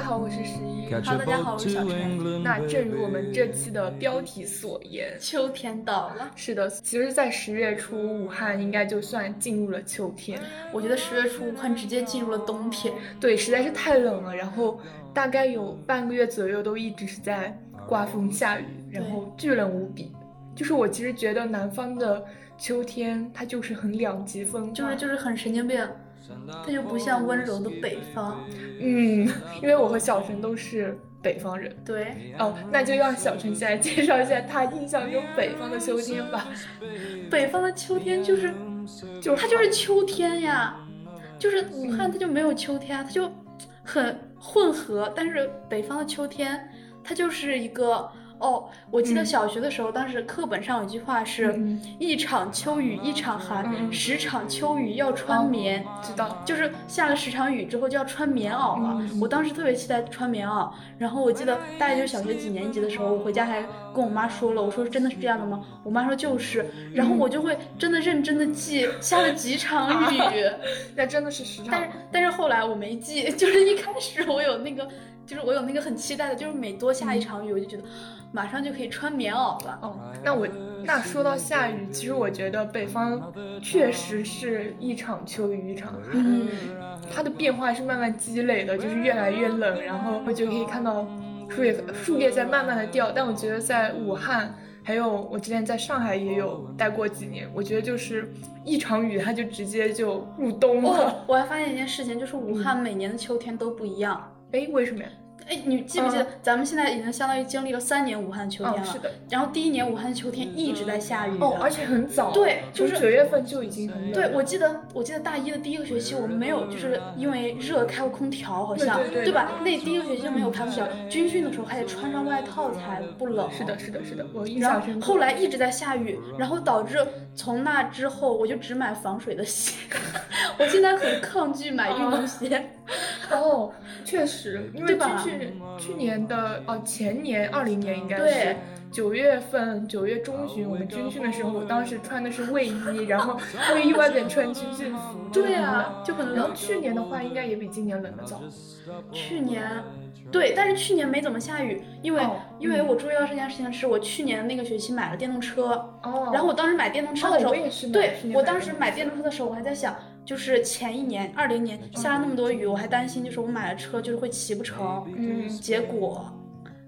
家好，我是十一。哈，大家好，我是小陈。那正如我们这期的标题所言，秋天到了。是的，其实，在十月初，武汉应该就算进入了秋天。我觉得十月初，武汉直接进入了冬天。对，实在是太冷了。然后大概有半个月左右，都一直是在刮风下雨，然后巨冷无比。就是我其实觉得南方的秋天，它就是很两极分化，就是就是很神经病。它就不像温柔的北方，嗯，因为我和小陈都是北方人，对，哦，那就让小陈先来介绍一下他印象中北方的秋天吧。北方的秋天就是，就是它就是秋天呀，就是武汉它就没有秋天，它就很混合，但是北方的秋天它就是一个。哦，我记得小学的时候，当时课本上有句话是“一场秋雨一场寒，十场秋雨要穿棉”，知道，就是下了十场雨之后就要穿棉袄了。我当时特别期待穿棉袄，然后我记得大概就是小学几年级的时候，我回家还跟我妈说了，我说真的是这样的吗？我妈说就是，然后我就会真的认真的记下了几场雨，那真的是十场。但是但是后来我没记，就是一开始我有那个。就是我有那个很期待的，就是每多下一场雨，我就觉得马上就可以穿棉袄了。哦，那我那说到下雨，其实我觉得北方确实是一场秋雨一场寒，嗯，它的变化是慢慢积累的，就是越来越冷，然后我就可以看到树叶树叶在慢慢的掉。但我觉得在武汉，还有我之前在上海也有待过几年，我觉得就是一场雨，它就直接就入冬了。我还发现一件事情，就是武汉每年的秋天都不一样。哎，为什么呀？哎，你记不记得咱们现在已经相当于经历了三年武汉秋天了？是的。然后第一年武汉秋天一直在下雨，哦，而且很早。对，就是九月份就已经很冷。对，我记得，我记得大一的第一个学期我们没有，就是因为热开过空调，好像对吧？那第一个学期就没有开空调，军训的时候还得穿上外套才不冷。是的，是的，是的，我印象深刻。后来一直在下雨，然后导致从那之后我就只买防水的鞋。我现在很抗拒买运动鞋。哦，确实，因为去去去年的哦前年二零年应该是九月份九月中旬我们军训的时候，我当时穿的是卫衣，然后卫衣外边穿军训服。对啊，就可能。然后去年的话应该也比今年冷的早。去年，对，但是去年没怎么下雨，因为因为我注意到这件事情是我去年那个学期买了电动车，哦，然后我当时买电动车的时候，对，我当时买电动车的时候我还在想。就是前一年二零年下了那么多雨，我还担心，就是我买了车就是会骑不成。嗯，结果，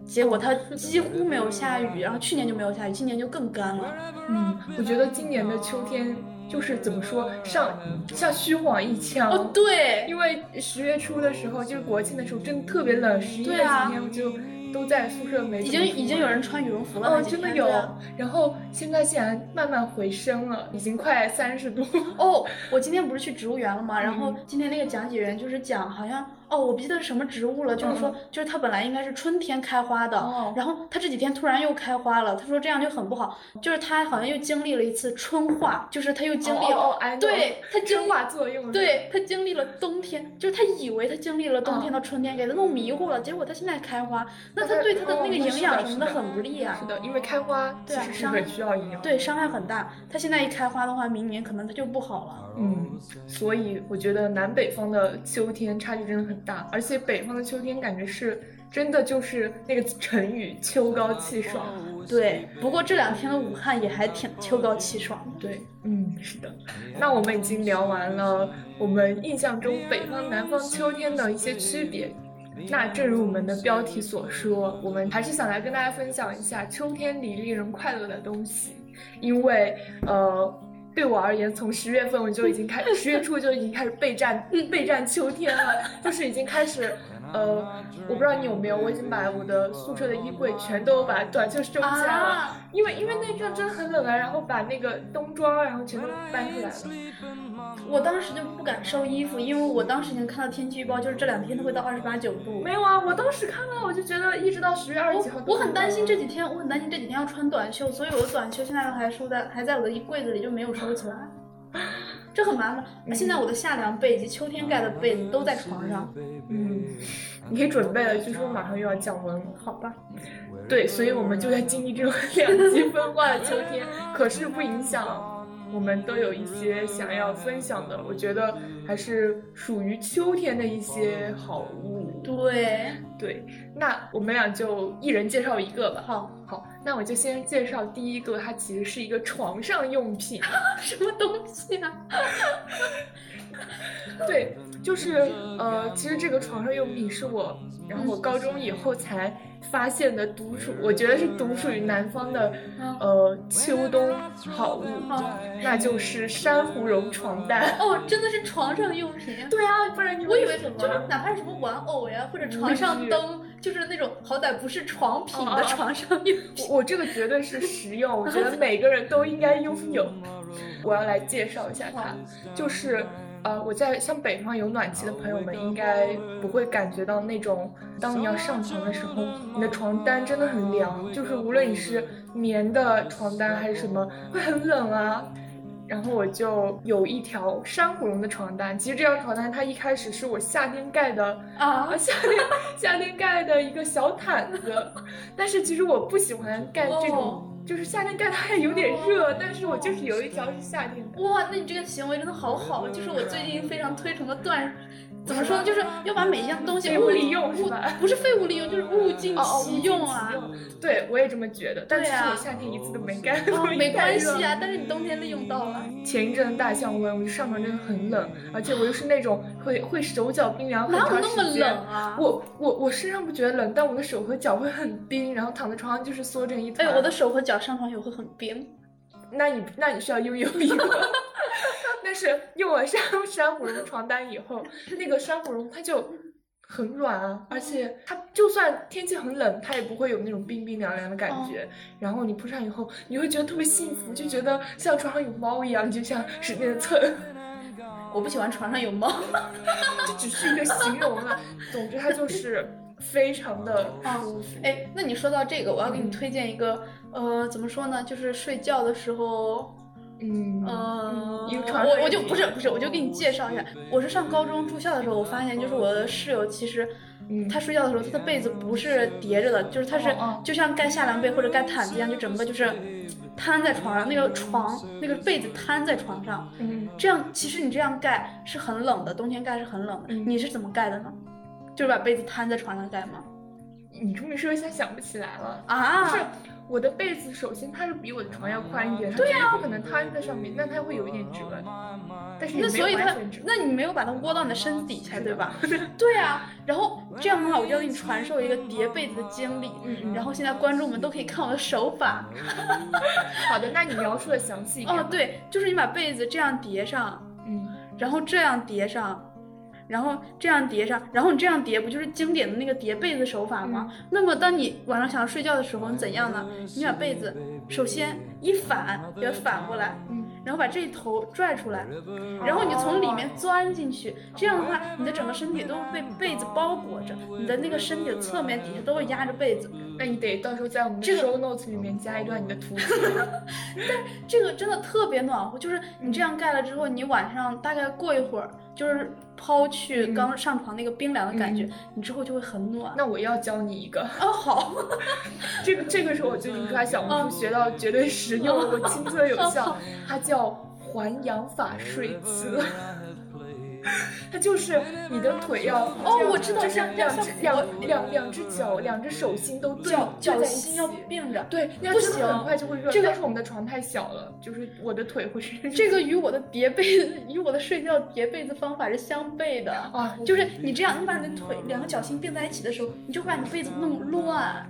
结果它几乎没有下雨，然后去年就没有下雨，今年就更干了。嗯，我觉得今年的秋天就是怎么说，像像虚晃一枪。哦，对，因为十月初的时候就是国庆的时候，真的特别冷，十一月几天我就。都在宿舍没已经已经有人穿羽绒服了哦，真的有。然后现在竟然慢慢回升了，已经快三十度哦。我今天不是去植物园了吗？然后今天那个讲解员就是讲，好像。哦，我不记得是什么植物了，就是说，就是它本来应该是春天开花的，然后它这几天突然又开花了。他说这样就很不好，就是它好像又经历了一次春化，就是它又经历了，对，它春化作用，对，它经历了冬天，就是它以为它经历了冬天到春天，给它弄迷糊了，结果它现在开花，那它对它的那个营养什么的很不利啊。是的，因为开花其实是很需要营养，对，伤害很大。它现在一开花的话，明年可能它就不好了。嗯，所以我觉得南北方的秋天差距真的很大，而且北方的秋天感觉是真的就是那个成语“秋高气爽”。对，不过这两天的武汉也还挺秋高气爽。对，嗯，是的。那我们已经聊完了我们印象中北方、南方秋天的一些区别。那正如我们的标题所说，我们还是想来跟大家分享一下秋天里令人快乐的东西，因为呃。对我而言，从十月份我就已经开，十月初就已经开始备战备战秋天了，就是已经开始。呃，我不知道你有没有，我已经把我的宿舍的衣柜全都把短袖收起来了，因为因为那阵真的很冷啊，然后把那个冬装然后全都搬出来了。我当时就不敢收衣服，因为我当时已经看到天气预报，就是这两天都会到二十八九度。没有啊，我当时看了，我就觉得一直到十月二十几号。我很担心这几天，我很担心这几天要穿短袖，所以我的短袖现在都还收在还在我的衣柜子里，就没有收起来。这很麻烦。现在我的夏凉被以及秋天盖的被子都在床上。嗯，你可以准备了，据说马上又要降温了。好吧。对，所以我们就在经历这种 两极分化的秋天，可是不影响我们都有一些想要分享的。我觉得还是属于秋天的一些好物。对对，那我们俩就一人介绍一个吧。好，好，那我就先介绍第一个，它其实是一个床上用品，什么东西啊？对，就是呃，其实这个床上用品是我，然后我高中以后才。发现的独属，我觉得是独属于南方的，呃，秋冬好物，那就是珊瑚绒床单。哦，真的是床上用品。对啊，不然你我以为就是哪怕是什么玩偶呀，或者床上灯，就是那种好歹不是床品的床上用品。我这个绝对是实用，我觉得 每个人都应该拥有。我要来介绍一下它，就是。呃，我在像北方有暖气的朋友们应该不会感觉到那种，当你要上床的时候，你的床单真的很凉，就是无论你是棉的床单还是什么，会很冷啊。然后我就有一条珊瑚绒的床单，其实这条床单它一开始是我夏天盖的啊，夏天夏天盖的一个小毯子，但是其实我不喜欢盖这种。就是夏天盖它还有点热，但是我就是有一条是夏天的。哇，那你这个行为真的好好，就是我最近非常推崇的断。怎么说呢？就是要把每一样东西物利用是吧？不是废物利用，就是物尽其用啊。对，我也这么觉得。但其实我夏天一次都没干。没关系啊，但是你冬天利用到了。前一阵大降温，我就上床真的很冷，而且我又是那种会会手脚冰凉很长时间。那么冷啊？我我我身上不觉得冷，但我的手和脚会很冰，然后躺在床上就是缩成一团。哎，我的手和脚上床也会很冰。那你那你需要拥有一个。但是用了珊珊瑚绒床单以后，那个珊瑚绒它就很软啊，而且它就算天气很冷，它也不会有那种冰冰凉凉的感觉。然后你铺上以后，你会觉得特别幸福，就觉得像床上有猫一样，就像使劲的蹭。我不喜欢床上有猫，这只是一个形容了。总之它就是非常的舒服。哎，那你说到这个，我要给你推荐一个，呃，怎么说呢？就是睡觉的时候。嗯呃，我我就不是不是，我就给你介绍一下，我是上高中住校的时候，我发现就是我的室友其实，他睡觉的时候他的被子不是叠着的，就是他是就像盖夏凉被或者盖毯子一样，就整个就是摊在床上，那个床那个被子摊在床上，嗯，这样其实你这样盖是很冷的，冬天盖是很冷的，你是怎么盖的呢？就是把被子摊在床上盖吗？你这么说一下想不起来了啊？是。我的被子首先它是比我的床要宽一点，对呀，不可能摊在上面，那它会有一点折。但是那所以它，那你没有把它窝到你的身子底下，对吧？对啊。然后这样的话，我就要给你传授一个叠被子的经历。嗯嗯。然后现在观众们都可以看我的手法。好的，那你描述的详细一点。哦，对，就是你把被子这样叠上，嗯，然后这样叠上。然后这样叠上，然后你这样叠不就是经典的那个叠被子手法吗？那么当你晚上想要睡觉的时候，你怎样呢？你把被子首先一反，给它反过来，嗯，然后把这一头拽出来，然后你从里面钻进去，这样的话，你的整个身体都被被子包裹着，你的那个身体的侧面底下都会压着被子。那你得到时候在我们的 show notes 里面加一段你的图片。但这个真的特别暖和，就是你这样盖了之后，你晚上大概过一会儿。就是抛去刚上床那个冰凉的感觉，你之后就会很暖。那我要教你一个啊，好，这个这个是我最近刷小红书学到绝对实用，我亲测有效，它叫环氧法睡姿。它就是你的腿要哦，我知道，就是两只两两两只脚，两只手心都脚脚心要并着，对，不行，很快就会热。这个是我们的床太小了，就是我的腿会是这个与我的叠被子与我的睡觉叠被子方法是相悖的啊，就是你这样，你把你的腿两个脚心并在一起的时候，你就会把你被子弄乱，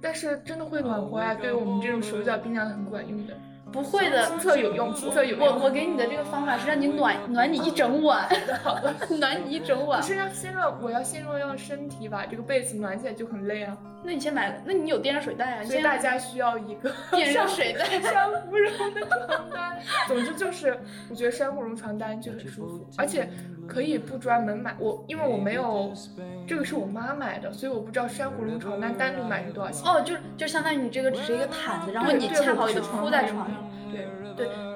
但是真的会暖和呀，对于我们这种手脚冰凉的很管用的。不会的，亲测有用，亲测有用。我我给你的这个方法是让你暖暖你一整晚，好的，暖你一整晚。不是要先让我要先让身体把这个被子暖起来就很累啊。那你先买，那你有电热水袋啊？所以大家需要一个 电热水袋，珊瑚绒的床单。总之就是，我觉得珊瑚绒床单就很舒服，而且可以不专门买。我因为我没有，这个是我妈买的，所以我不知道珊瑚绒床单单独买是多少钱。哦，就就相当于你这个只是一个毯子，然后你恰好就铺在床上。对对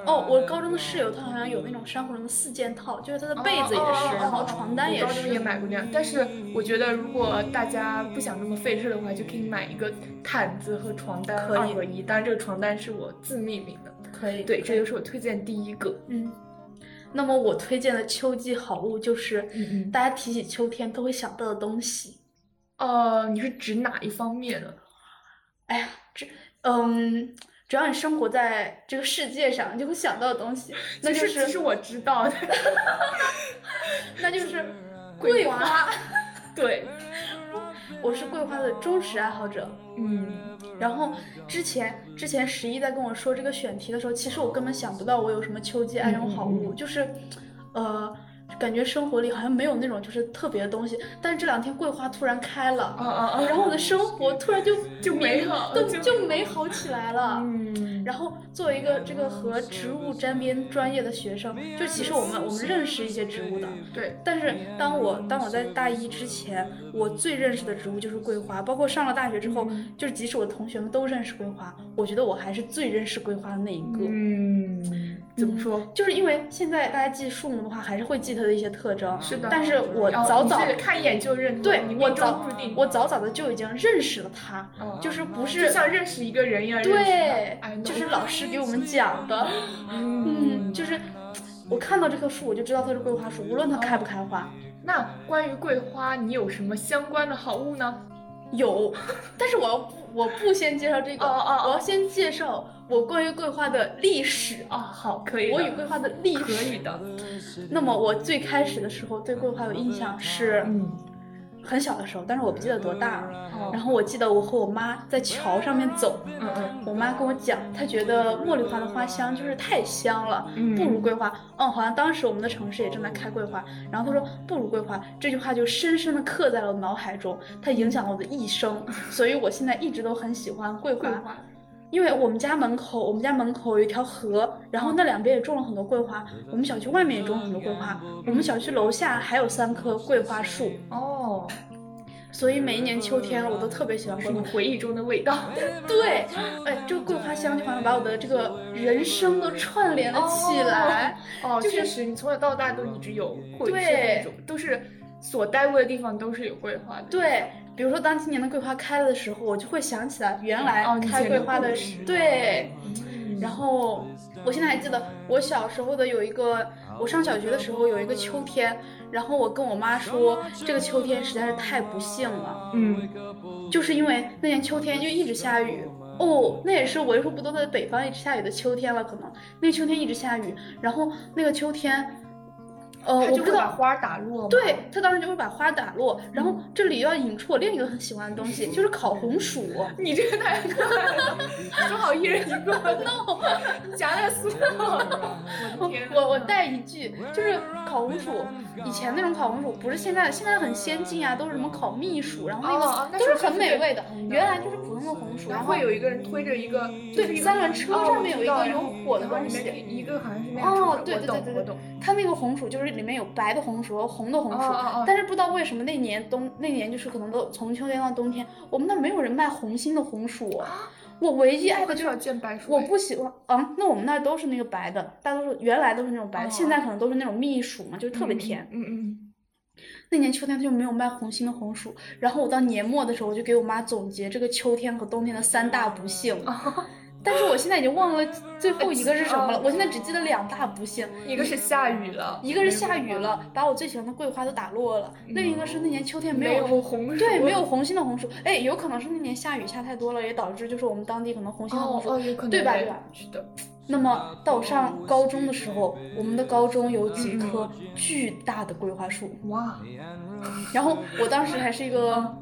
哦，我高中的室友她好像有那种珊瑚绒的四件套，就是她的被子也是，然后床单也是。高中也买过那样，但是我觉得如果大家不想那么费事的话，就可以买一个毯子和床单二合一。当然这个床单是我自命名的。可以。对，这就是我推荐第一个。嗯。那么我推荐的秋季好物就是，大家提起秋天都会想到的东西。呃，你是指哪一方面的？哎呀，这，嗯，只要你生活在这个世界上，你就会想到的东西，那就是其实我知道的，那就是 桂花。对，我是桂花的忠实爱好者。嗯，然后之前之前十一在跟我说这个选题的时候，其实我根本想不到我有什么秋季爱用好物，就是，呃。感觉生活里好像没有那种就是特别的东西，但是这两天桂花突然开了，啊啊啊！然后我的生活突然就就美好，就就美好起来了。嗯，然后作为一个这个和植物沾边专业的学生，就其实我们我们认识一些植物的，对。但是当我当我在大一之前，我最认识的植物就是桂花，包括上了大学之后，就是即使我的同学们都认识桂花，我觉得我还是最认识桂花的那一个。嗯，怎么说？就是因为现在大家记树木的话，还是会记它的。一些特征是的，但是我早早看一眼就认，对我早我早早的就已经认识了他，就是不是就像认识一个人一样，对，就是老师给我们讲的，嗯，就是我看到这棵树我就知道它是桂花树，无论它开不开花。那关于桂花，你有什么相关的好物呢？有，但是我要不我不先介绍这个，我要先介绍我关于桂花的历史啊。好，可以。我与桂花的历史。可以的。那么我最开始的时候对桂花的印象是。很小的时候，但是我不记得多大了。然后我记得我和我妈在桥上面走，嗯嗯，我妈跟我讲，她觉得茉莉花的花香就是太香了，不如桂花。嗯，好像当时我们的城市也正在开桂花。然后她说不如桂花，这句话就深深的刻在了我脑海中，它影响了我的一生。所以我现在一直都很喜欢桂花。因为我们家门口，我们家门口有一条河，然后那两边也种了很多桂花。我们小区外面也种了很多桂花。我们小区楼下还有三棵桂花树哦，所以每一年秋天我都特别喜欢桂花。回忆中的味道。对，哎，这个桂花香就好像把我的这个人生都串联了起来。哦，确实，你从小到大都一直有，对，都是所待过的地方都是有桂花的。对。比如说，当今年的桂花开了的时候，我就会想起来原来开桂花的时对。然后我现在还记得我小时候的有一个，我上小学的时候有一个秋天，然后我跟我妈说，这个秋天实在是太不幸了。嗯，就是因为那年秋天就一直下雨哦，那也是为数不多的北方一直下雨的秋天了，可能那个秋天一直下雨，然后那个秋天。呃，我不知道把花打落。对他当时就会把花打落，然后这里要引出我另一个很喜欢的东西，就是烤红薯。你这个太可爱了，正好一人一个。no，夹在塑料。我我我带一句，就是烤红薯，以前那种烤红薯不是现在，现在很先进啊，都是什么烤蜜薯，然后那个都是很美味的。原来就是红薯，然后会有一个人推着一个，对，三轮车上面有一个有火的东西，一个好像是。哦，对对对对对，他那个红薯就是。里面有白的红薯和红的红薯，但是不知道为什么那年冬那年就是可能都从秋天到冬天，我们那没有人卖红心的红薯。我唯一爱的就是见白薯，我不喜欢啊。那我们那都是那个白的，大多数原来都是那种白的，现在可能都是那种蜜薯嘛，就是特别甜。嗯嗯。那年秋天他就没有卖红心的红薯，然后我到年末的时候，我就给我妈总结这个秋天和冬天的三大不幸。但是我现在已经忘了最后一个是什么了，我现在只记得两大不幸，一个是下雨了，一个是下雨了，把我最喜欢的桂花都打落了，另一个是那年秋天没有红，对，没有红心的红薯，哎，有可能是那年下雨下太多了，也导致就是我们当地可能红心的红薯，对吧？对吧？是的。那么到我上高中的时候，我们的高中有几棵巨大的桂花树，哇，然后我当时还是一个。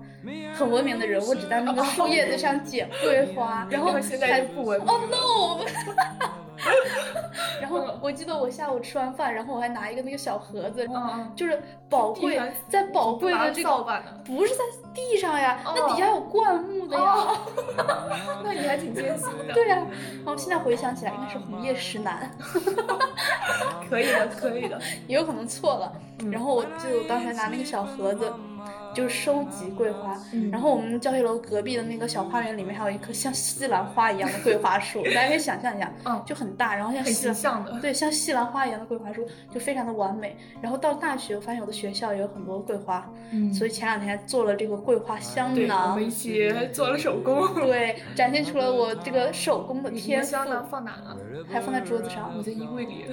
很文明的人，我只在那个树叶子上捡桂花，然后现在不文明。Oh no！然后我记得我下午吃完饭，然后我还拿一个那个小盒子，就是宝贵在宝贵的这个，不是在地上呀，那底下有灌木的呀。那你还挺艰辛的。对呀，然后现在回想起来，应该是红叶石楠。可以的，可以的，也有可能错了。然后我就当时拿那个小盒子。就是收集桂花，然后我们教学楼隔壁的那个小花园里面还有一棵像西兰花一样的桂花树，大家可以想象一下，嗯，就很大，然后像很像的，对，像西兰花一样的桂花树，就非常的完美。然后到大学，我发现我的学校也有很多桂花，嗯，所以前两天做了这个桂花香囊，我们一起做了手工，对，展现出了我这个手工的天赋。香囊放哪了？还放在桌子上，我在衣柜里。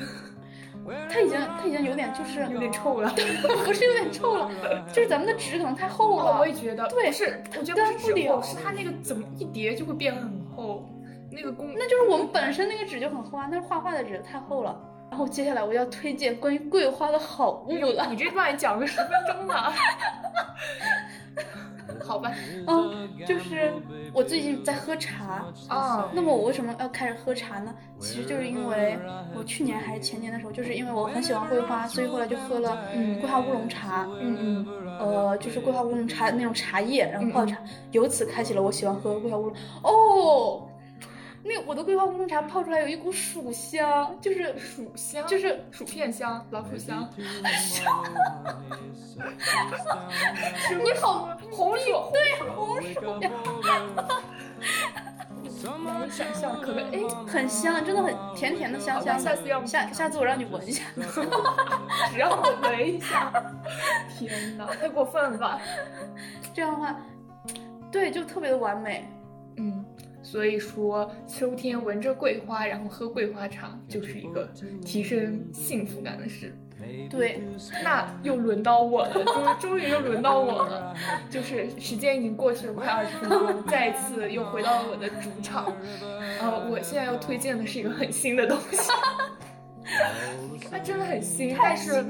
它已经它已经有点就是有点臭了，不是有点臭了，就是咱们的纸可能太厚了。我也觉得，对，是我觉得不是纸厚，是它那个怎么一叠就会变很厚，那个工那就是我们本身那个纸就很厚啊，那是画画的纸太厚了。然后接下来我要推荐关于桂花的好物了，你这段讲个十分钟了。好吧，嗯，就是我最近在喝茶啊。那么我为什么要开始喝茶呢？其实就是因为我去年还是前年的时候，就是因为我很喜欢桂花，所以后来就喝了桂花乌龙茶。嗯嗯，呃，就是桂花乌龙茶那种茶叶，然后泡茶，由此开启了我喜欢喝桂花乌龙。哦。那我的桂花乌龙茶泡出来有一股薯香，就是薯香，就是 薯片香、老鼠香。你好，红薯，对，红薯。难以想象，可能哎，很香，真的很甜甜的香香。下次要下下次我让你闻一下，只让我闻一下。天哪，太过分了吧？这样的话，对，就特别的完美。嗯。所以说，秋天闻着桂花，然后喝桂花茶，就是一个提升幸福感的事。对，那又轮到我了，终终于又轮到我了。就是时间已经过去了快二十分钟，再一次又回到了我的主场。呃，我现在要推荐的是一个很新的东西，它真的很新，但是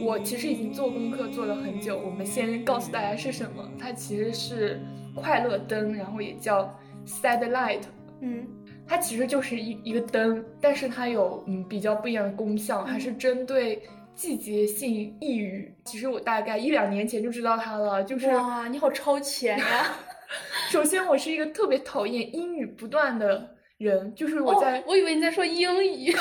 我其实已经做功课做了很久。我们先告诉大家是什么，它其实是快乐灯，然后也叫。Sad light，嗯，它其实就是一一个灯，但是它有嗯比较不一样的功效，还是针对季节性抑郁。其实我大概一两年前就知道它了，就是哇，你好超前呀！首先，我是一个特别讨厌阴雨不断的人，就是我在，我以为你在说英语，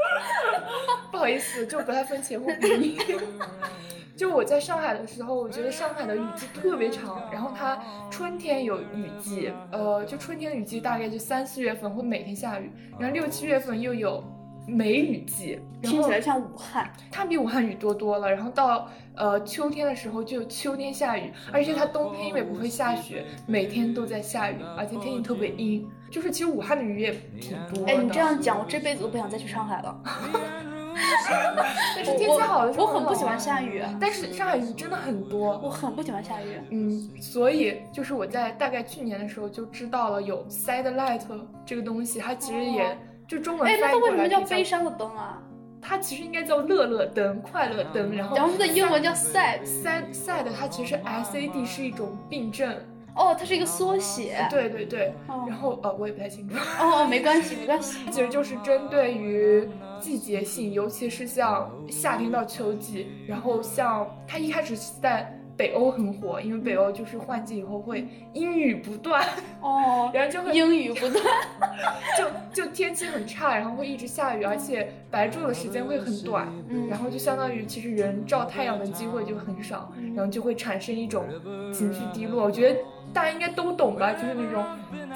不好意思，就不太分前后鼻音。就我在上海的时候，我觉得上海的雨季特别长，然后它春天有雨季，呃，就春天的雨季大概就三四月份会每天下雨，然后六七月份又有梅雨季，听起来像武汉，它比武汉雨多多了。然后到呃秋天的时候就秋天下雨，而且它冬天因为不会下雪，每天都在下雨，而且天气特别阴。就是其实武汉的雨也挺多。哎，你这样讲，我这辈子都不想再去上海了。但是天气好的时候，我很不喜欢下雨。但是上海雨真的很多，我很不喜欢下雨。嗯，所以就是我在大概去年的时候就知道了有 sad light 这个东西，它其实也就中文翻译过来为什么叫悲伤的灯啊？它其实应该叫乐乐灯、快乐灯。然后然后它的英文叫 sad sad sad，它其实 S A D 是一种病症。哦，它是一个缩写。对对对。然后呃，我也不太清楚。哦，没关系没关系，其实就是针对于。季节性，尤其是像夏天到秋季，然后像它一开始是在北欧很火，因为北欧就是换季以后会阴雨不断哦，然后就会阴雨不断，就就天气很差，然后会一直下雨，而且白昼的时间会很短，嗯，然后就相当于其实人照太阳的机会就很少，然后就会产生一种情绪低落。我觉得大家应该都懂吧，就是那种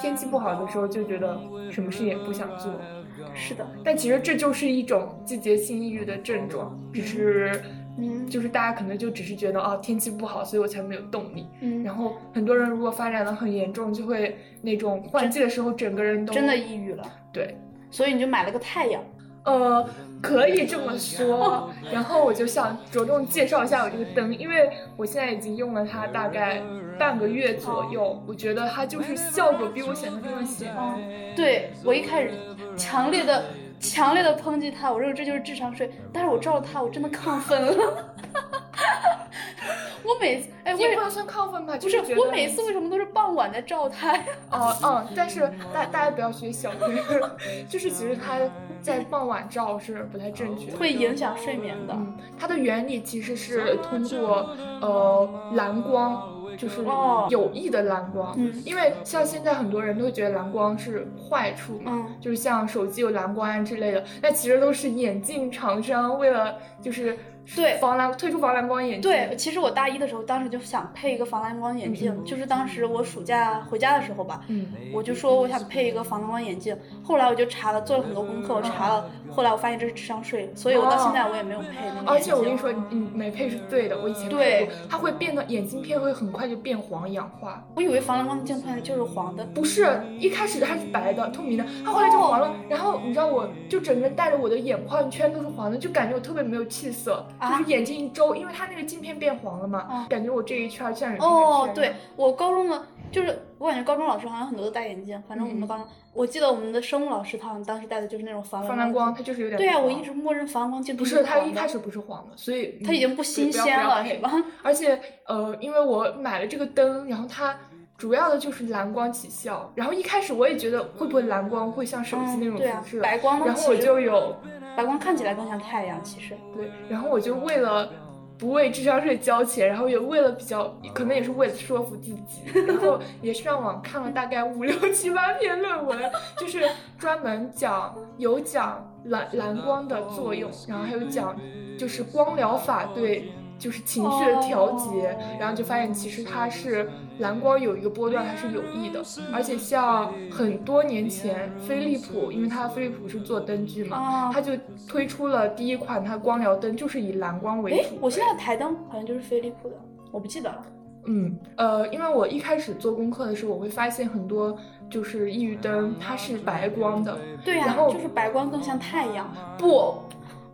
天气不好的时候就觉得什么事也不想做。是的，但其实这就是一种季节性抑郁的症状，只是，嗯，就是大家可能就只是觉得哦天气不好，所以我才没有动力。嗯，然后很多人如果发展的很严重，就会那种换季的时候整个人都真的抑郁了。对，所以你就买了个太阳。呃，可以这么说。然后我就想着重介绍一下我这个灯，因为我现在已经用了它大概半个月左右，我觉得它就是效果比我想象中的显，对我一开始强烈的、强烈的抨击它，我认为这就是智商税。但是我照了它，我真的亢奋了。我每次哎，也不能算亢奋吧，就是我每次为什么都是傍晚在照它？哦嗯，但是大大家不要学小黑，就是其实它在傍晚照是不太正确，会影响睡眠的。它的原理其实是通过呃蓝光。就是有益的蓝光，嗯，因为像现在很多人都会觉得蓝光是坏处嘛，嗯，就是像手机有蓝光啊之类的，那其实都是眼镜厂商为了就是对防蓝推出防蓝光眼镜。对，其实我大一的时候，当时就想配一个防蓝光眼镜，就是当时我暑假回家的时候吧，嗯，我就说我想配一个防蓝光眼镜。后来我就查了，做了很多功课，我查了，后来我发现这是智商税，所以我到现在我也没有配那个。而且我跟你说，你没配是对的，我以前配过，它会变得眼镜片会很快就变黄氧化。我以为防蓝光镜片就是黄的，不是，一开始它是白的，透明的，它后来就黄了。然后你知道，我就整个戴着我的眼眶圈都是黄的，就感觉我特别没有气色，就是眼睛一周，因为它那个镜片变黄了嘛，感觉我这一圈像有哦，对我高中的，就是我感觉高中老师好像很多都戴眼镜，反正我们高中，我记得我们的生物老师他好像当时戴的就是那种防蓝光，它就是有点对啊，我一直默认防蓝光镜不是，它一开始不是黄的，所以它已经不新鲜了，是吧？而且呃，因为我买了这个灯，然后它。主要的就是蓝光起效，然后一开始我也觉得会不会蓝光会像手机那种辐射，白光，然后我就有白光看起来更像太阳，其实对，然后我就为了不为智商税交钱，然后也为了比较，可能也是为了说服自己，然后也上网看了大概五六七八篇论文，就是专门讲有讲蓝蓝光的作用，然后还有讲就是光疗法对。就是情绪的调节，然后就发现其实它是蓝光有一个波段，它是有益的。而且像很多年前，飞利浦，因为它飞利浦是做灯具嘛，它就推出了第一款它光疗灯，就是以蓝光为主。我现在台灯好像就是飞利浦的，我不记得了。嗯，呃，因为我一开始做功课的时候，我会发现很多就是抑郁灯它是白光的。对呀，然后就是白光更像太阳。不。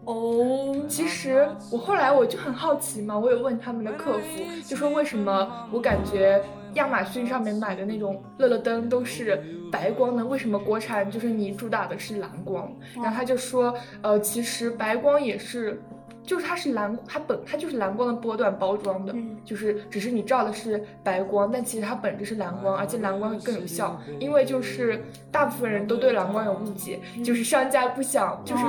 哦，其实我后来我就很好奇嘛，我有问他们的客服，就说为什么我感觉亚马逊上面买的那种乐乐灯都是白光的？为什么国产就是你主打的是蓝光？然后他就说，呃，其实白光也是，就是它是蓝，它本它就是蓝光的波段包装的，就是只是你照的是白光，但其实它本质是蓝光，而且蓝光更有效，因为就是大部分人都对蓝光有误解，就是商家不想就是。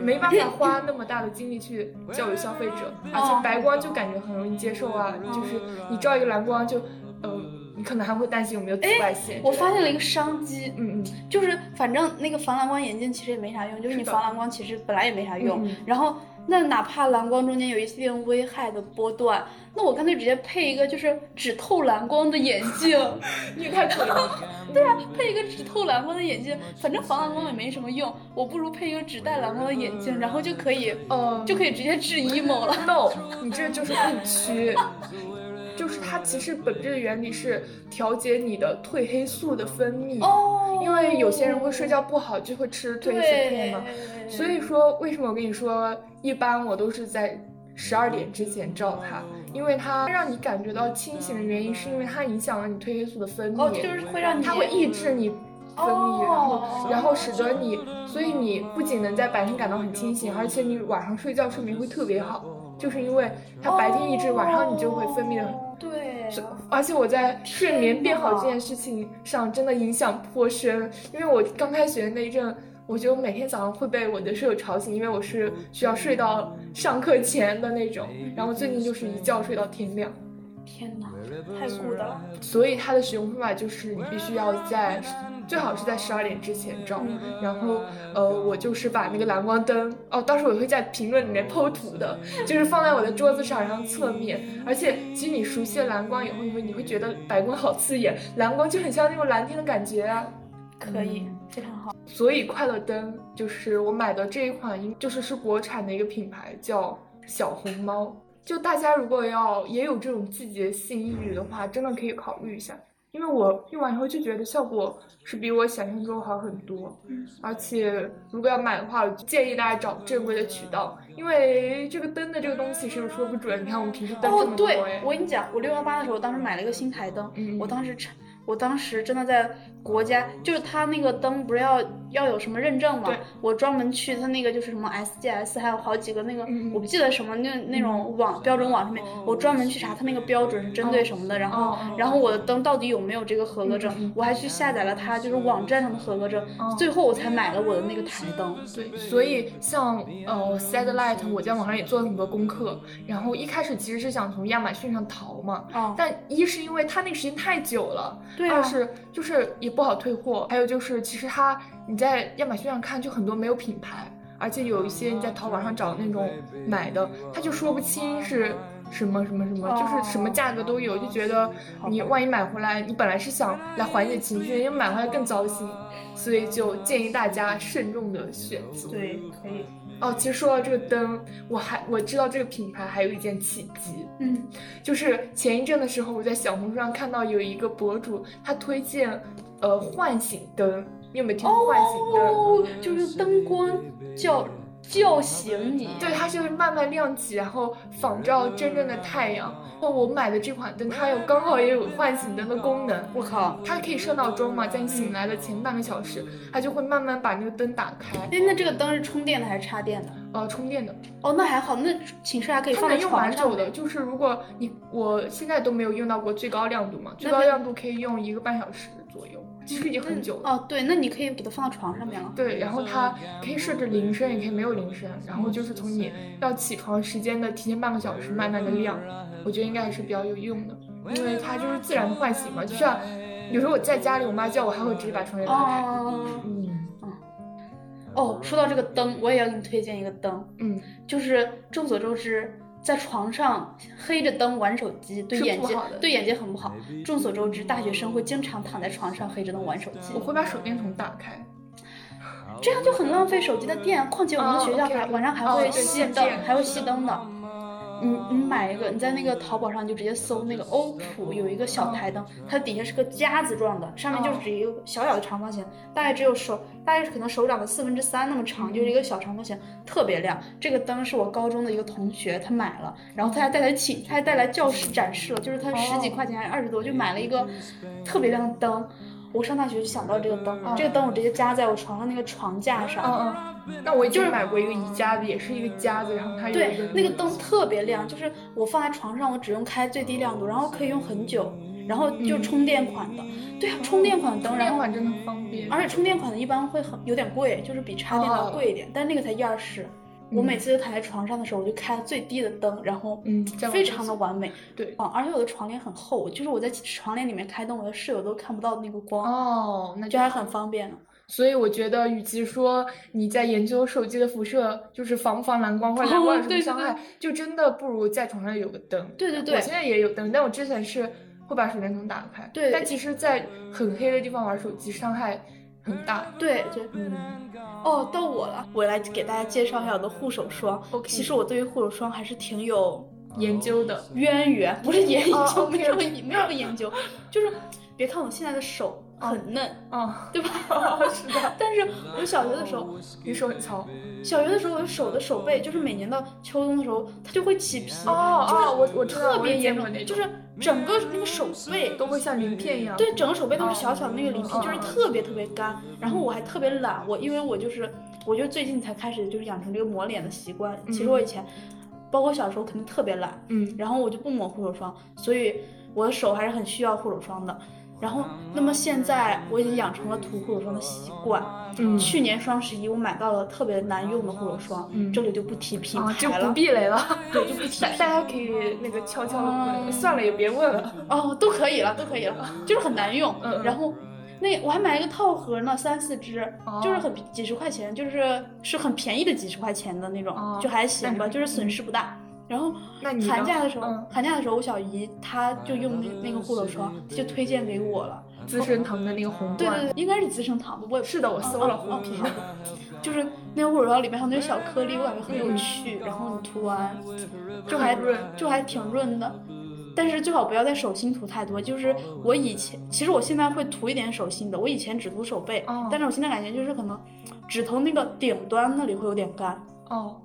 没办法花那么大的精力去教育消费者，而且白光就感觉很容易接受啊，就是你照一个蓝光就，呃，你可能还会担心有没有紫外线。我发现了一个商机，嗯嗯，就是反正那个防蓝光眼镜其实也没啥用，就是你防蓝光其实本来也没啥用，然后。那哪怕蓝光中间有一些危害的波段，那我干脆直接配一个就是只透蓝光的眼镜。你也太蠢了。对啊，配一个只透蓝光的眼镜，反正防蓝光也没什么用，我不如配一个只带蓝光的眼镜，然后就可以，呃，就可以直接治 emo 了。No，你这就是误区。就是它其实本质的原理是调节你的褪黑素的分泌哦，因为有些人会睡觉不好就会吃褪黑素片嘛，所以说为什么我跟你说一般我都是在十二点之前照它，因为它让你感觉到清醒的原因是因为它影响了你褪黑素的分泌，哦，就是会让你它会抑制你分泌，然后然后使得你，所以你不仅能在白天感到很清醒，而且你晚上睡觉睡眠会特别好。就是因为它白天抑制，晚上你就会分泌的很。对。而且我在睡眠变好这件事情上真的影响颇深，因为我刚开学那一阵，我就每天早上会被我的舍友吵醒，因为我是需要睡到上课前的那种，然后最近就是一觉睡到天亮。天哪，太酷的了！所以它的使用方法就是你必须要在。最好是在十二点之前照，然后呃，我就是把那个蓝光灯哦，到时候我会在评论里面剖图的，就是放在我的桌子上，然后侧面。而且其实你熟悉了蓝光以后，你会你会觉得白光好刺眼，蓝光就很像那种蓝天的感觉啊。可以，非常好。所以快乐灯就是我买的这一款，就是是国产的一个品牌，叫小红猫。就大家如果要也有这种季节性抑郁的话，真的可以考虑一下。因为我用完以后就觉得效果是比我想象中好很多，而且如果要买的话，建议大家找正规的渠道，因为这个灯的这个东西是不是说不准？你看我们平时灯这么多哦，对，我跟你讲，我六幺八的时候，当时买了一个新台灯，我当时我当时真的在国家，就是它那个灯不是要要有什么认证吗？我专门去它那个就是什么 SGS，还有好几个那个我不记得什么那那种网标准网上面，我专门去查它那个标准是针对什么的，然后然后我的灯到底有没有这个合格证，我还去下载了它就是网站上的合格证，最后我才买了我的那个台灯。对，所以像呃 Satellite，我在网上也做了很多功课，然后一开始其实是想从亚马逊上淘嘛，但一是因为它那个时间太久了。二是就是也不好退货，还有就是其实它你在亚马逊上看就很多没有品牌，而且有一些你在淘宝上找那种买的，他就说不清是什么什么什么，就是什么价格都有，就觉得你万一买回来，你本来是想来缓解情绪，因为买回来更糟心，所以就建议大家慎重的选择。对，可以。哦，其实说到这个灯，我还我知道这个品牌还有一件契机，嗯，就是前一阵的时候，我在小红书上看到有一个博主，他推荐，呃，唤醒灯，你有没有听过唤醒灯？哦，就是灯光叫。叫醒你，对，它就会慢慢亮起，然后仿照真正的太阳。那，我买的这款灯，它有刚好也有唤醒灯的功能。我靠，它可以设闹钟嘛，在你醒来的前半个小时，它就会慢慢把那个灯打开。哎，那这个灯是充电的还是插电的？呃，充电的。哦，那还好，那寝室还可以放在床上。的，就是如果你我现在都没有用到过最高亮度嘛，最高亮度可以用一个半小时左右。其实已经很久了哦，对，那你可以给它放到床上面了。对，然后它可以设置铃声，也可以没有铃声，然后就是从你要起床时间的提前半个小时慢慢的亮，我觉得应该还是比较有用的，因为它就是自然的唤醒嘛，就像有时候我在家里，我妈叫我，还会直接把窗帘打开。哦嗯。哦，说到这个灯，我也要给你推荐一个灯，嗯，就是众所周知。在床上黑着灯玩手机，对眼睛对眼睛很不好。众所周知，大学生会经常躺在床上黑着灯玩手机。我会把手电筒打开，这样就很浪费手机的电。况且我们的学校还晚上还会熄灯，还会熄灯的。你你买一个，你在那个淘宝上就直接搜那个欧普有一个小台灯，它底下是个夹子状的，上面就是一个小小的长方形，大概只有手，大概可能手掌的四分之三那么长，就是一个小长方形，特别亮。这个灯是我高中的一个同学他买了，然后他还带来起，他还带来教室展示了，就是他十几块钱还是二十多就买了一个特别亮的灯。我上大学就想到这个灯，这个灯我直接夹在我床上那个床架上。嗯嗯。那我就是买过一个宜家的，也是一个夹子，然后它有一个。对，那个灯特别亮，就是我放在床上，我只用开最低亮度，然后可以用很久，然后就充电款的。对啊，充电款的灯，充电款真的方便。而且充电款的一般会很有点贵，就是比插电的贵一点，但那个才一二十。我每次就躺在床上的时候，我就开最低的灯，然后嗯，非常的完美。对，而且我的床帘很厚，就是我在床帘里面开灯，我的室友都看不到那个光。哦，那就还很方便呢。所以我觉得，与其说你在研究手机的辐射，就是防不防蓝光或者蓝光有什么伤害，就真的不如在床上有个灯。对对对，我现在也有灯，但我之前是会把手电筒打开。对，但其实，在很黑的地方玩手机，伤害。很大，对，就嗯，哦，到我了，我来给大家介绍一下我的护手霜。OK，其实我对于护手霜还是挺有研究的，渊源不是研究，没有没有研究，就是别看我现在的手。很嫩啊，对吧？是的。但是我小学的时候，你手很糙。小学的时候，我的手的手背，就是每年到秋冬的时候，它就会起皮。哦哦，我我特别严重，就是整个那个手背都会像鳞片一样。对，整个手背都是小小的那个鳞片，就是特别特别干。然后我还特别懒，我因为我就是，我就最近才开始就是养成这个抹脸的习惯。其实我以前，包括小时候肯定特别懒，嗯，然后我就不抹护手霜，所以我的手还是很需要护手霜的。然后，那么现在我已经养成了涂护手霜的习惯。嗯，去年双十一我买到了特别难用的护手霜，这里就不提品牌了，就不避雷了。对，就不提。大家可以那个悄悄的，算了也别问了。哦，都可以了，都可以了，就是很难用。嗯。然后，那我还买了一个套盒呢，三四支，就是很几十块钱，就是是很便宜的几十块钱的那种，就还行吧，就是损失不大。然后寒假的时候，寒假的时候，我小姨她就用那个护手霜，就推荐给我了。资生堂的那个红罐，对对对，应该是资生堂的。我是的，我搜了护品，就是那个护手霜里面还有那些小颗粒，我感觉很有趣。然后你涂完就还润，就还挺润的。但是最好不要在手心涂太多。就是我以前，其实我现在会涂一点手心的。我以前只涂手背，但是我现在感觉就是可能指头那个顶端那里会有点干。哦。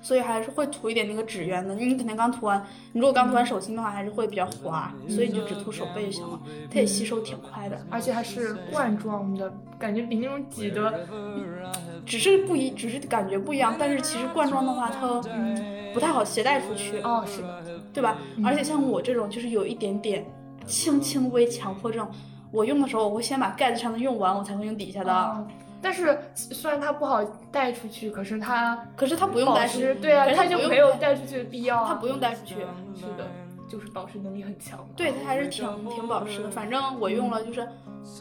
所以还是会涂一点那个指缘的，你肯定刚涂完，你如果刚涂完手心的话，还是会比较滑，所以你就只涂手背就行了，它也吸收挺快的，而且还是罐装的，感觉比那种挤的，只是不一，只是感觉不一样，但是其实罐装的话，它不太好携带出去，哦，是的，对吧？而且像我这种就是有一点点轻轻微强迫症，我用的时候我会先把盖子上的用完，我才会用底下的。但是虽然它不好带出去，可是它，可是它不用带出去，对啊，它就没有带出去的必要它不用带出去，是的，就是保湿能力很强。对，它还是挺挺保湿的。反正我用了，就是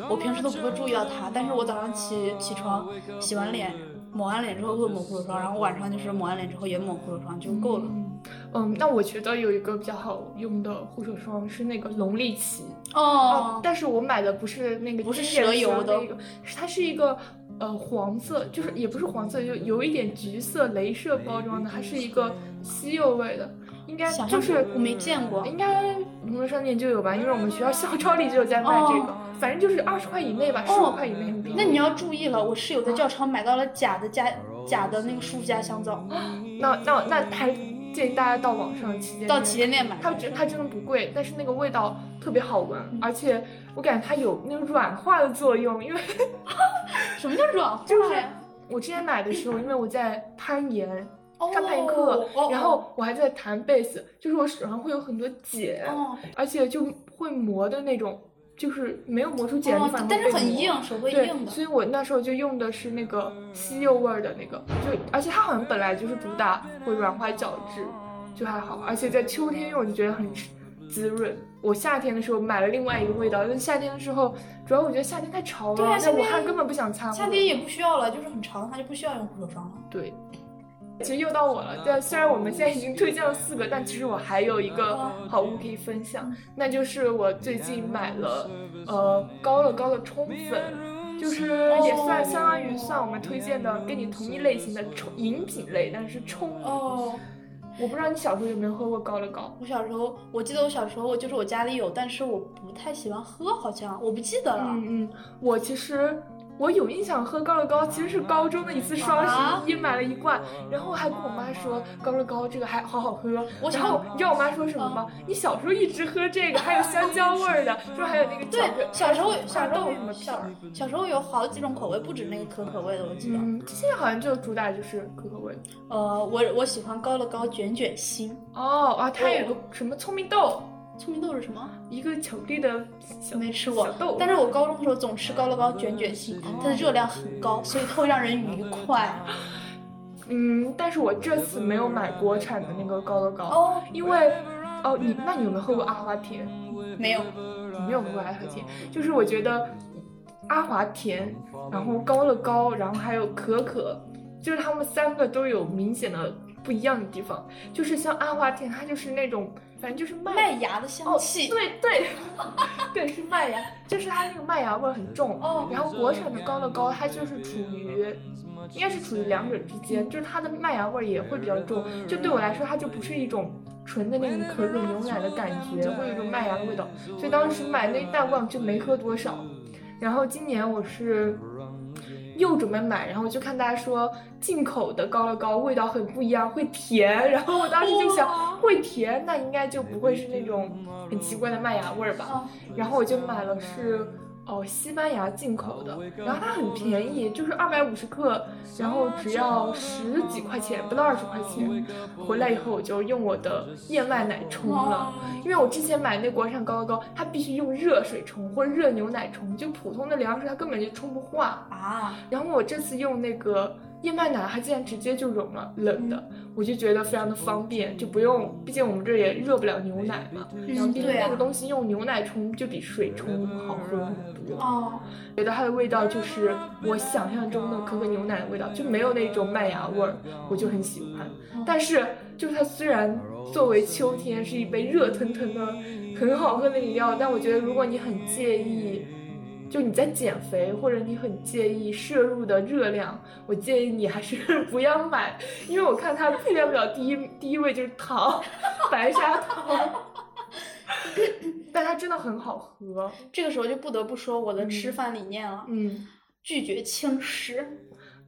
我平时都不会注意到它，但是我早上起起床，洗完脸。抹完脸之后会抹护手霜，然后晚上就是抹完脸之后也抹护手霜就够了。嗯，那我觉得有一个比较好用的护手霜是那个龙力奇哦，但是我买的不是那个不是蛇油的那个，它是一个呃黄色，就是也不是黄色，就有一点橘色镭射包装的，它是一个西柚味的。应该就是我没见过，应该农村商店就有吧，因为我们学校校超里就有在卖这个，反正就是二十块以内吧，十五块以内。那你要注意了，我室友在教超买到了假的家假的那个舒肤佳香皂，那那那还建议大家到网上旗舰到旗舰店买，它真它真的不贵，但是那个味道特别好闻，而且我感觉它有那种软化的作用，因为 什么叫软化？就是我之前买的时候，因为我在攀岩。上攀岩课，然后我还在弹贝斯，就是我手上会有很多茧，而且就会磨的那种，就是没有磨出茧的地方，但是很硬，手会硬的。所以我那时候就用的是那个西柚味儿的那个，就而且它好像本来就是主打会软化角质，就还好。而且在秋天用我就觉得很滋润。我夏天的时候买了另外一个味道，但夏天的时候主要我觉得夏天太潮了，在武汉根本不想擦。夏天也不需要了，就是很潮的话就不需要用护手霜了。对。其实又到我了，对，虽然我们现在已经推荐了四个，但其实我还有一个好物可以分享，那就是我最近买了，呃，高乐高的冲粉，就是也算相当于算我们推荐的跟你同一类型的冲饮品类，但是冲哦，我不知道你小时候有没有喝过高乐高？我小时候，我记得我小时候就是我家里有，但是我不太喜欢喝，好像我不记得了。嗯嗯，我其实。我有印象喝高乐高，其实是高中的一次双十一买了一罐，然后还跟我妈说高乐高这个还好好喝。然后你知道我妈说什么吗？你小时候一直喝这个，还有香蕉味儿的，说还有那个对，小时候小时候有什么片儿？小时候有好几种口味，不止那个可可味的，我记得。嗯，现在好像就主打就是可可味。呃，我我喜欢高乐高卷卷心。哦啊，它有个什么聪明豆。聪明豆是什么？一个巧克力的，没吃过。小豆。但是我高中的时候总吃高乐高卷卷心，它的热量很高，所以它会让人愉快。嗯，但是我这次没有买国产的那个高乐高，哦，因为，哦，你那你有没有喝过阿华田？没有，你没有喝过阿华田。就是我觉得阿华田，然后高乐高，然后还有可可，就是他们三个都有明显的不一样的地方。就是像阿华田，它就是那种。反正就是麦芽的香气，对对，对是麦芽，就是它那个麦芽味很重。哦，然后国产的高乐高，它就是处于，应该是处于两者之间，就是它的麦芽味也会比较重。就对我来说，它就不是一种纯的那种可可牛奶的感觉，会有一种麦芽的味道。所以当时买那一大罐就没喝多少。然后今年我是。又准备买，然后就看大家说进口的高乐高味道很不一样，会甜。然后我当时就想，会甜，那应该就不会是那种很奇怪的麦芽味儿吧？然后我就买了是。哦，西班牙进口的，然后它很便宜，就是二百五十克，然后只要十几块钱，不到二十块钱。回来以后我就用我的燕麦奶冲了，因为我之前买那国产高高高，它必须用热水冲或者热牛奶冲，就普通的凉水它根本就冲不化啊。然后我这次用那个。燕麦奶它竟然直接就融了，冷的，我就觉得非常的方便，就不用，毕竟我们这也热不了牛奶嘛。然后毕竟那个东西用牛奶冲就比水冲好喝很多。哦，觉得它的味道就是我想象中的可可牛奶的味道，就没有那种麦芽味儿，我就很喜欢。但是就是它虽然作为秋天是一杯热腾腾的很好喝的饮料，但我觉得如果你很介意。就你在减肥，或者你很介意摄入的热量，我建议你还是 不要买，因为我看它配料表第一第一位就是糖，白砂糖，但它真的很好喝。这个时候就不得不说我的吃饭理念了，嗯，拒绝轻食，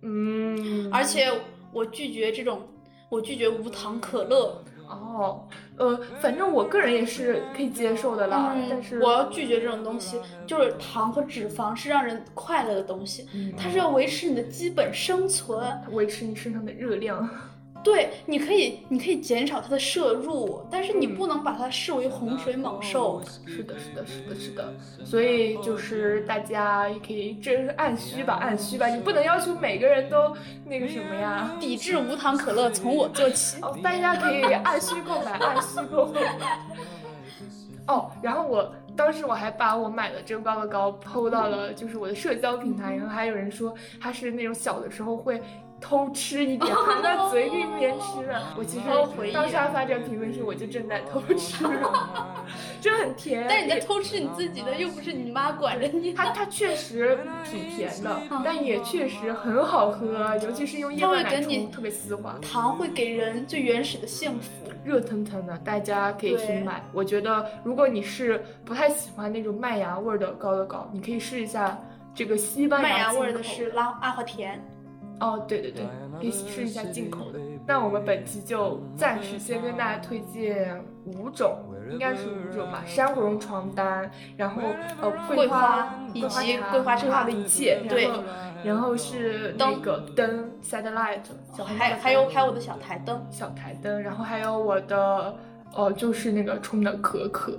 嗯，而且我拒绝这种，我拒绝无糖可乐。哦，呃，反正我个人也是可以接受的啦，但是我要拒绝这种东西，就是糖和脂肪是让人快乐的东西，它是要维持你的基本生存，维持你身上的热量。对，你可以，你可以减少它的摄入，但是你不能把它视为洪水猛兽。是的，是的，是的，是的。所以就是大家也可以，这是按需吧，按需吧。你不能要求每个人都那个什么呀，抵制无糖可乐，从我做起。哦，大家可以按需购买，按需购买。哦，然后我当时我还把我买的这个高乐高 PO 到了，就是我的社交平台，然后还有人说它是那种小的时候会。偷吃一点，含在嘴里面吃的。我其实当下发这个评论时，我就正在偷吃，就很甜。但你在偷吃你自己的，又不是你妈管着你。它它确实挺甜的，但也确实很好喝，尤其是用燕麦奶冲，特别丝滑。糖会给人最原始的幸福，热腾腾的，大家可以去买。我觉得，如果你是不太喜欢那种麦芽味的高乐高，你可以试一下这个西班牙麦芽味的是拉阿华田。哦，对对对，可以试一下进口的。那我们本期就暂时先跟大家推荐五种，应该是五种吧。珊瑚绒床单，然后呃桂花以及桂花茶的一切，对。然后是那个灯，satellite，还还有还有我的小台灯，小台灯。然后还有我的，呃，就是那个冲的可可。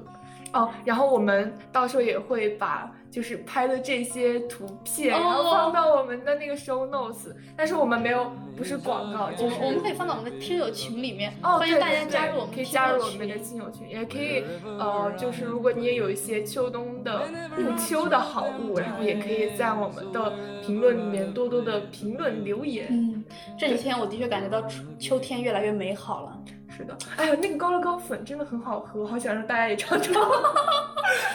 哦，然后我们到时候也会把。就是拍的这些图片，然后放到我们的那个 show notes，但是我们没有，不是广告，就是我们可以放到我们的听友群里面，欢迎大家加入我们，可以加入我们的听友群，也可以，呃，就是如果你也有一些秋冬的入秋的好物，然后也可以在我们的评论里面多多的评论留言。嗯，这几天我的确感觉到秋天越来越美好了。是的，哎呀，那个高乐高粉真的很好喝，好想让大家也尝尝。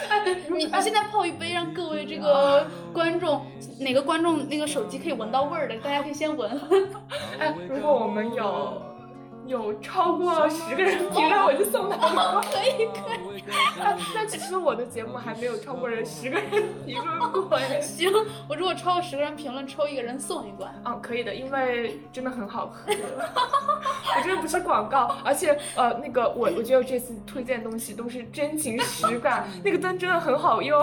哎，你你现在泡一杯，让各位这个观众，哪个观众那个手机可以闻到味儿的，大家可以先闻。哎，如果我们有。有超过十个人评论，我就送他。可以可以。那其实我的节目还没有超过人十个人评论过。行，我如果超过十个人评论，抽一个人送一罐。嗯，可以的，因为真的很好喝。我这个不是广告，而且呃，那个我我觉得这次推荐的东西都是真情实感。那个灯真的很好用，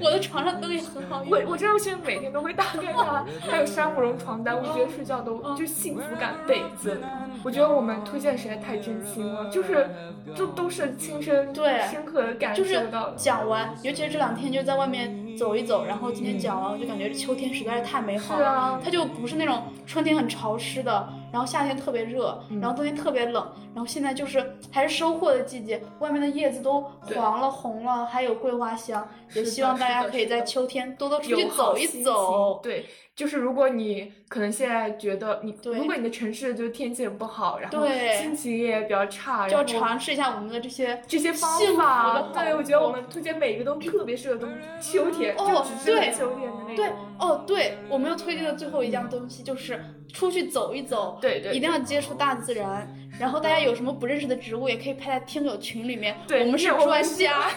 我的床上灯也很好用。我我真的现在每天都会打开它。还有珊瑚绒床单，我觉得睡觉都就幸福感倍增。我觉得我们推荐实在太真心了，就是，就都是亲身对深刻的感受到。讲完，尤其是这两天就在外面走一走，然后今天讲完，我就感觉秋天实在是太美好了。它就不是那种春天很潮湿的，然后夏天特别热，然后冬天特别冷，然后现在就是还是收获的季节，外面的叶子都黄了、红了，还有桂花香。也希望大家可以在秋天多多出去走一走。对。就是如果你可能现在觉得你，如果你的城市就天气也不好，然后心情也比较差，就要尝试一下我们的这些这些方法。对，我觉得我们推荐每一个都特别适合冬秋天，哦，对，秋天的那种。对，哦，对，我们要推荐的最后一样东西就是出去走一走，对对，一定要接触大自然。然后大家有什么不认识的植物，也可以拍在听友群里面。对，我们是专家，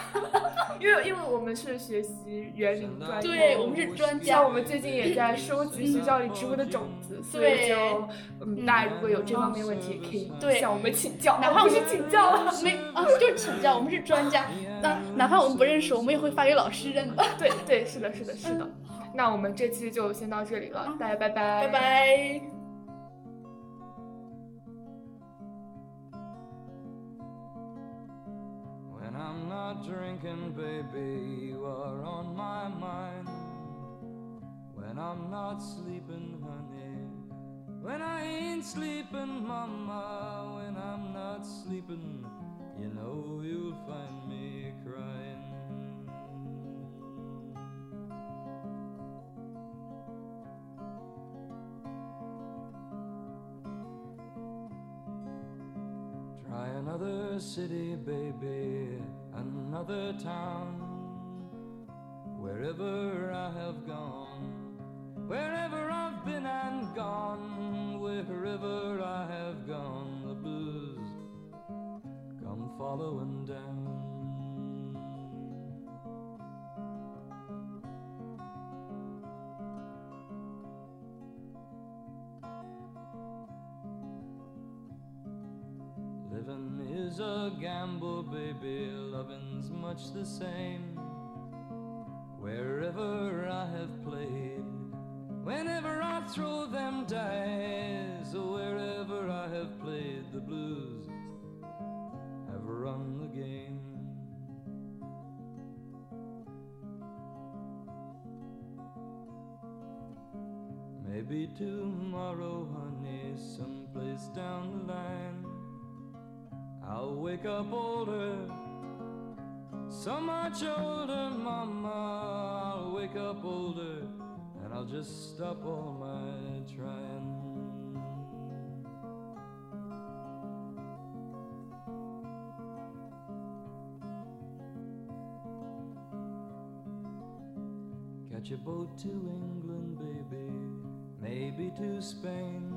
因为因为我们是学习园林专业，对，我们是专家。像我们最近也在收集学校里植物的种子，所以就嗯，大家如果有这方面问题，也可以向我们请教。哪怕我们是 请教了，没啊，就是请教。我们是专家，那哪怕我们不认识，我们也会发给老师认的。对对，是的，是的，是的。那我们这期就先到这里了，大家拜拜，拜拜。Not drinking, baby, you are on my mind. When I'm not sleeping, honey. When I ain't sleeping, mama. When I'm not sleeping, you know you'll find me crying. Try another city, baby another town. Wherever I have gone, wherever I've been and gone, wherever I have gone, the blues come following down. Living is a gamble, baby, loving's much the same. Wherever I have played, whenever I throw them dice, wherever I have played, the blues have run the game. Maybe tomorrow, honey, someplace down the line. I'll wake up older, so much older, Mama. I'll wake up older, and I'll just stop all my trying. Catch a boat to England, baby, maybe to Spain.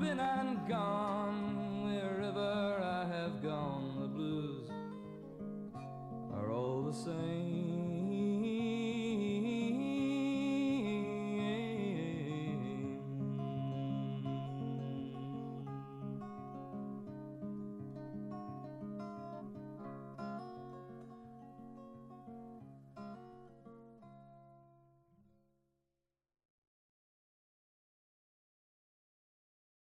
Been and gone,